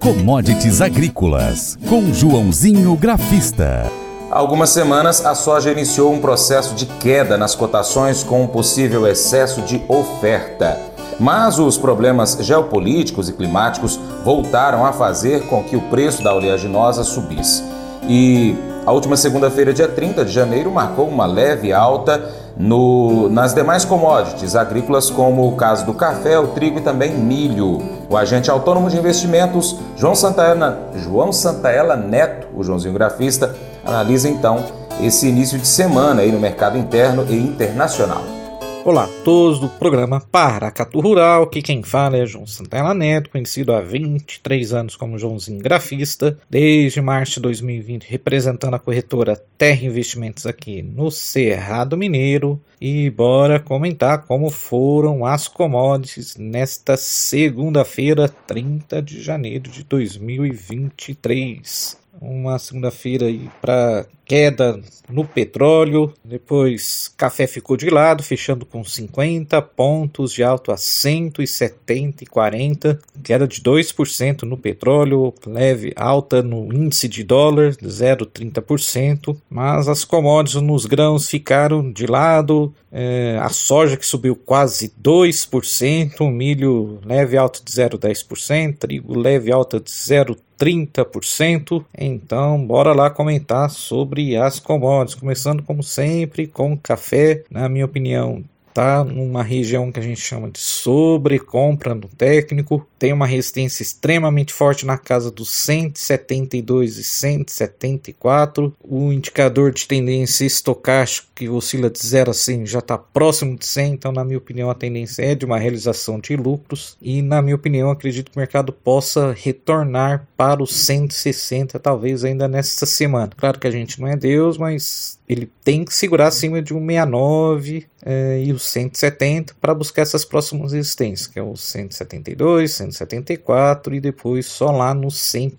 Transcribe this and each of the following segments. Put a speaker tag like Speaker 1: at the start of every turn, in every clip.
Speaker 1: Commodities Agrícolas, com Joãozinho Grafista.
Speaker 2: Há algumas semanas, a soja iniciou um processo de queda nas cotações com um possível excesso de oferta. Mas os problemas geopolíticos e climáticos voltaram a fazer com que o preço da oleaginosa subisse. E a última segunda-feira, dia 30 de janeiro, marcou uma leve alta no, nas demais commodities agrícolas, como o caso do café, o trigo e também milho. O agente autônomo de investimentos, João Santaella, João Santaella Neto, o Joãozinho Grafista, analisa então esse início de semana aí no mercado interno e internacional.
Speaker 3: Olá a todos do programa Paracatu Rural, que quem fala é João Santana Neto, conhecido há 23 anos como Joãozinho Grafista, desde março de 2020 representando a corretora Terra Investimentos aqui no Cerrado Mineiro. E bora comentar como foram as commodities nesta segunda-feira, 30 de janeiro de 2023 uma segunda-feira para queda no petróleo, depois café ficou de lado, fechando com 50 pontos de alto a 170 e 40, queda de 2% no petróleo, leve alta no índice de dólar, 0,30%, mas as commodities nos grãos ficaram de lado, é, a soja que subiu quase 2%, o milho leve alta de 0,10%, trigo leve alta de 0,30%, 30%. Então, bora lá comentar sobre as commodities, começando como sempre com café. Na minha opinião, tá numa região que a gente chama de sobrecompra no técnico, tem uma resistência extremamente forte na casa dos 172 e 174. O indicador de tendência estocástico que oscila de 0 a 100 já está próximo de 100, então na minha opinião a tendência é de uma realização de lucros e na minha opinião acredito que o mercado possa retornar para os 160 talvez ainda nesta semana. Claro que a gente não é Deus, mas ele tem que segurar acima de um 69 é, e os 170 para buscar essas próximas resistências, que é o 172, 174 e depois só lá no 100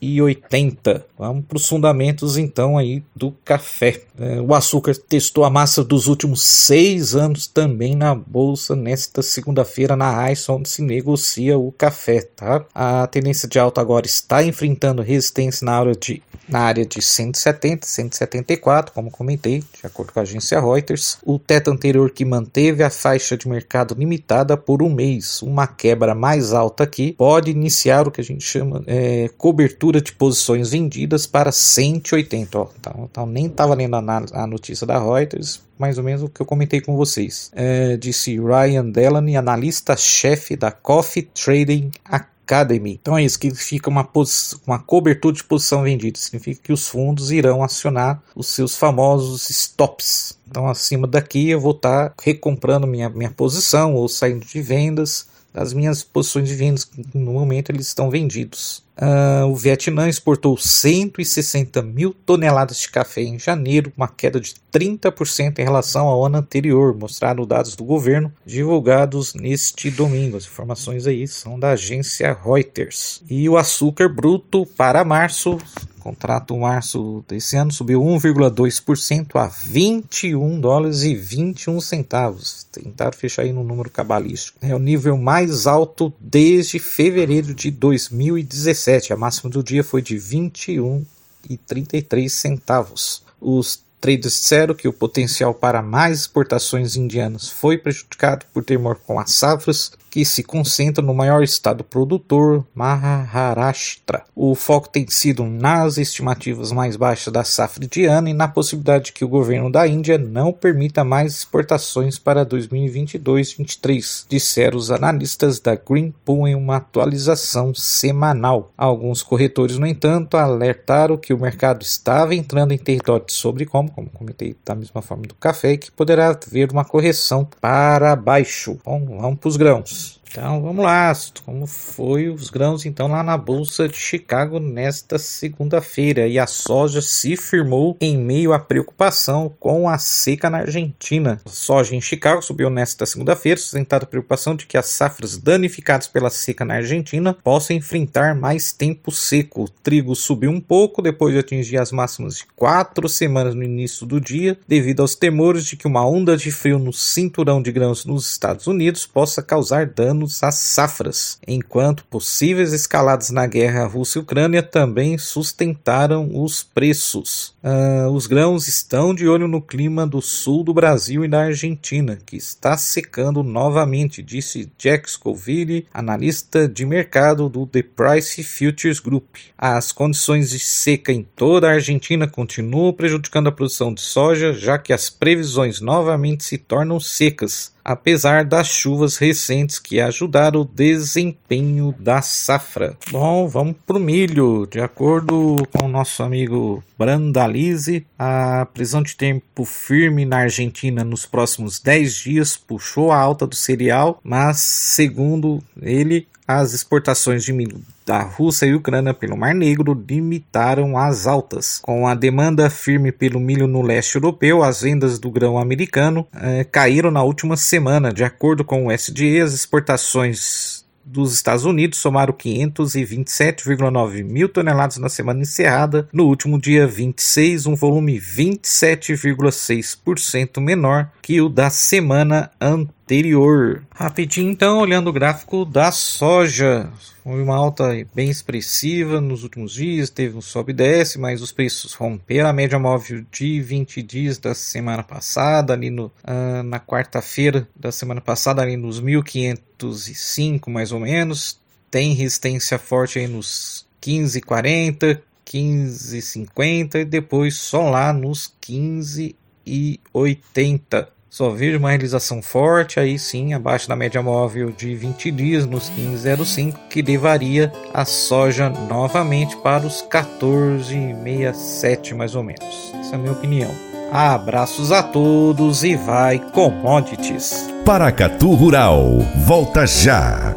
Speaker 3: e 80. Vamos para os fundamentos então aí do café. É, o açúcar testou a massa dos últimos seis anos também na bolsa nesta segunda-feira na ICE, onde se negocia o café. Tá? A tendência de alta agora está enfrentando resistência na área de na área de 170, 174, como comentei, de acordo com a agência Reuters. O teto anterior que manteve a faixa de mercado limitada por um mês, uma quebra mais alta aqui, pode iniciar o que a gente chama é, cobertura de posições vendidas para 180. Ó, então, então nem estava lendo a, a, notícia da Reuters, mais ou menos o que eu comentei com vocês. É, disse Ryan Delaney, analista-chefe da Coffee Trading Academy. Então é isso que significa uma, uma cobertura de posição vendida. Significa que os fundos irão acionar os seus famosos stops. Então acima daqui eu vou estar tá recomprando minha, minha posição ou saindo de vendas das minhas posições de vendas. No momento eles estão vendidos. Uh, o Vietnã exportou 160 mil toneladas de café em janeiro, uma queda de 30% em relação ao ano anterior, mostraram dados do governo divulgados neste domingo. As informações aí são da agência Reuters. E o açúcar bruto para março contrato março desse ano subiu 1,2% a 21 dólares e 21 centavos. Tentaram fechar aí no número cabalístico. É o nível mais alto desde fevereiro de 2017. A máxima do dia foi de 21 e 33 centavos. Os traders disseram que o potencial para mais exportações indianas foi prejudicado por temor com as safras que se concentra no maior estado produtor, Maharashtra. O foco tem sido nas estimativas mais baixas da safra indiana e na possibilidade de que o governo da Índia não permita mais exportações para 2022-23, disseram os analistas da Greenpool em uma atualização semanal. Alguns corretores, no entanto, alertaram que o mercado estava entrando em território sobre como, como comentei da mesma forma do café, que poderá haver uma correção para baixo. Bom, vamos para os grãos. Então vamos lá, como foi os grãos então lá na bolsa de Chicago nesta segunda-feira e a soja se firmou em meio à preocupação com a seca na Argentina. A soja em Chicago subiu nesta segunda-feira, sustentada a preocupação de que as safras danificadas pela seca na Argentina possam enfrentar mais tempo seco. O trigo subiu um pouco depois de atingir as máximas de quatro semanas no início do dia, devido aos temores de que uma onda de frio no cinturão de grãos nos Estados Unidos possa causar danos as safras, enquanto possíveis escaladas na guerra Rússia e Ucrânia também sustentaram os preços. Uh, os grãos estão de olho no clima do sul do Brasil e da Argentina, que está secando novamente, disse Jack Scoville, analista de mercado do The Price Futures Group. As condições de seca em toda a Argentina continuam prejudicando a produção de soja, já que as previsões novamente se tornam secas, apesar das chuvas recentes que ajudaram o desempenho da safra. Bom, vamos para o milho. De acordo com nosso amigo Brandalize, a prisão de tempo firme na Argentina nos próximos 10 dias puxou a alta do cereal, mas, segundo ele, as exportações de milho da Rússia e Ucrânia pelo Mar Negro limitaram as altas. Com a demanda firme pelo milho no leste europeu, as vendas do grão americano eh, caíram na última semana. De acordo com o SDE, as exportações dos Estados Unidos somaram 527,9 mil toneladas na semana encerrada. No último dia 26, um volume 27,6% menor que o da semana anterior. Rapidinho, então, olhando o gráfico da soja. Foi uma alta bem expressiva nos últimos dias, teve um sobe e desce, mas os preços romperam a média móvel de 20 dias da semana passada, ali no, uh, na quarta-feira da semana passada, ali nos 1505 mais ou menos. Tem resistência forte aí nos 1540, 1550 e depois só lá nos 15,80. Só vejo uma realização forte, aí sim, abaixo da média móvel de 20 dias nos 15,05, que levaria a soja novamente para os 14,67 mais ou menos. Essa é a minha opinião. Abraços a todos e vai commodities.
Speaker 1: Paracatu Rural, volta já.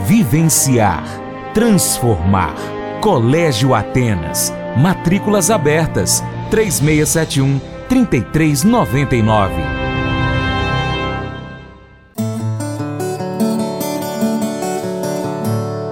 Speaker 4: vivenciar, transformar. Colégio Atenas. Matrículas abertas. 3671 3399.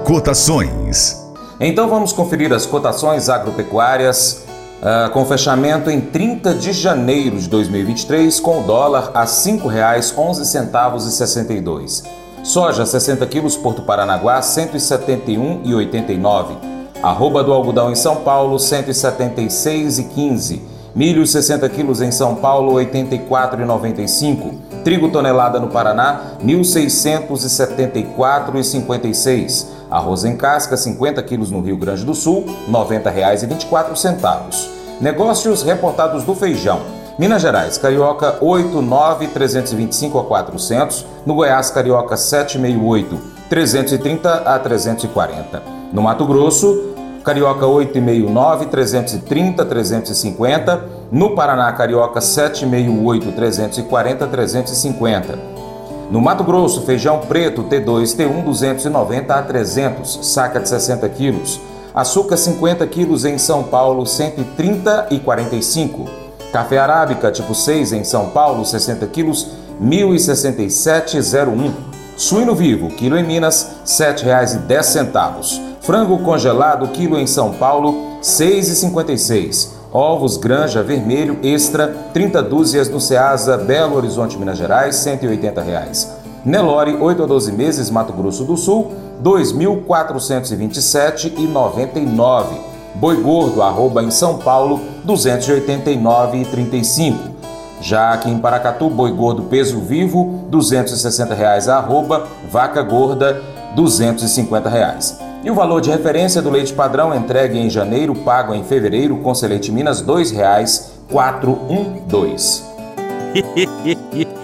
Speaker 1: Cotações.
Speaker 2: Então vamos conferir as cotações agropecuárias uh, com fechamento em 30 de janeiro de 2023 com o dólar a R$ 5,11,62. Soja 60 quilos Porto Paranaguá 171,89. Arroba do algodão em São Paulo 176,15. Milho 60 quilos em São Paulo 84,95. Trigo tonelada no Paraná 1.674,56. Arroz em casca 50 quilos no Rio Grande do Sul R$ 90,24. Negócios reportados do feijão Minas Gerais, Carioca 89 325 a 400, no Goiás, Carioca 768 330 a 340. No Mato Grosso, Carioca 869 330 350, no Paraná, Carioca 768 340 350. No Mato Grosso, feijão preto T2 T1 290 a 300, saca de 60 quilos. Açúcar 50 quilos em São Paulo 130 e 45. Café arábica tipo 6 em São Paulo, 60 quilos, 1.067,01. Suíno vivo, quilo em Minas, R$ 7,10. Frango congelado, quilo em São Paulo, R$ 6,56. Ovos Granja Vermelho Extra, 30 dúzias no Ceasa, Belo Horizonte, Minas Gerais, R$ 180,00. Nelore, 8 a 12 meses, Mato Grosso do Sul, R$ 2.427,99. Boi Gordo, arroba em São Paulo, 289,35. Já aqui em Paracatu, Boi Gordo Peso Vivo, 260 reais arroba, Vaca Gorda, 250 reais. E o valor de referência do leite padrão entregue em janeiro, pago em fevereiro, com Selete Minas, R$ 2,412.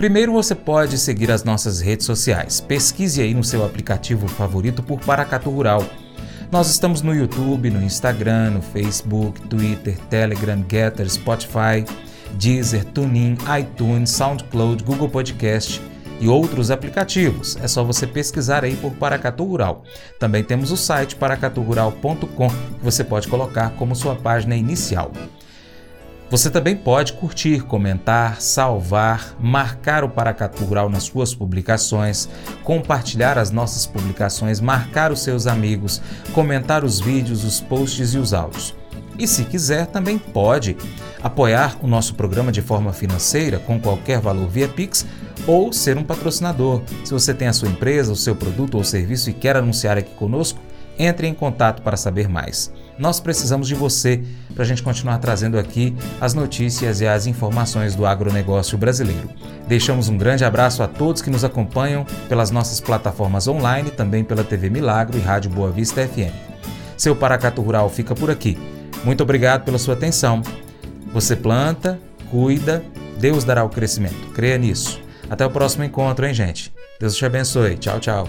Speaker 4: Primeiro você pode seguir as nossas redes sociais. Pesquise aí no seu aplicativo favorito por Paracatu Rural. Nós estamos no YouTube, no Instagram, no Facebook, Twitter, Telegram, Getter, Spotify, Deezer, TuneIn, iTunes, SoundCloud, Google Podcast e outros aplicativos. É só você pesquisar aí por Paracatu Rural. Também temos o site paracaturural.com que você pode colocar como sua página inicial. Você também pode curtir, comentar, salvar, marcar o Paracatu Rural nas suas publicações, compartilhar as nossas publicações, marcar os seus amigos, comentar os vídeos, os posts e os áudios. E se quiser, também pode apoiar o nosso programa de forma financeira com qualquer valor via Pix ou ser um patrocinador. Se você tem a sua empresa, o seu produto ou serviço e quer anunciar aqui conosco, entre em contato para saber mais. Nós precisamos de você para a gente continuar trazendo aqui as notícias e as informações do agronegócio brasileiro. Deixamos um grande abraço a todos que nos acompanham pelas nossas plataformas online, também pela TV Milagro e Rádio Boa Vista FM. Seu Paracato Rural fica por aqui. Muito obrigado pela sua atenção. Você planta, cuida, Deus dará o crescimento. Creia nisso. Até o próximo encontro, hein, gente? Deus te abençoe. Tchau, tchau.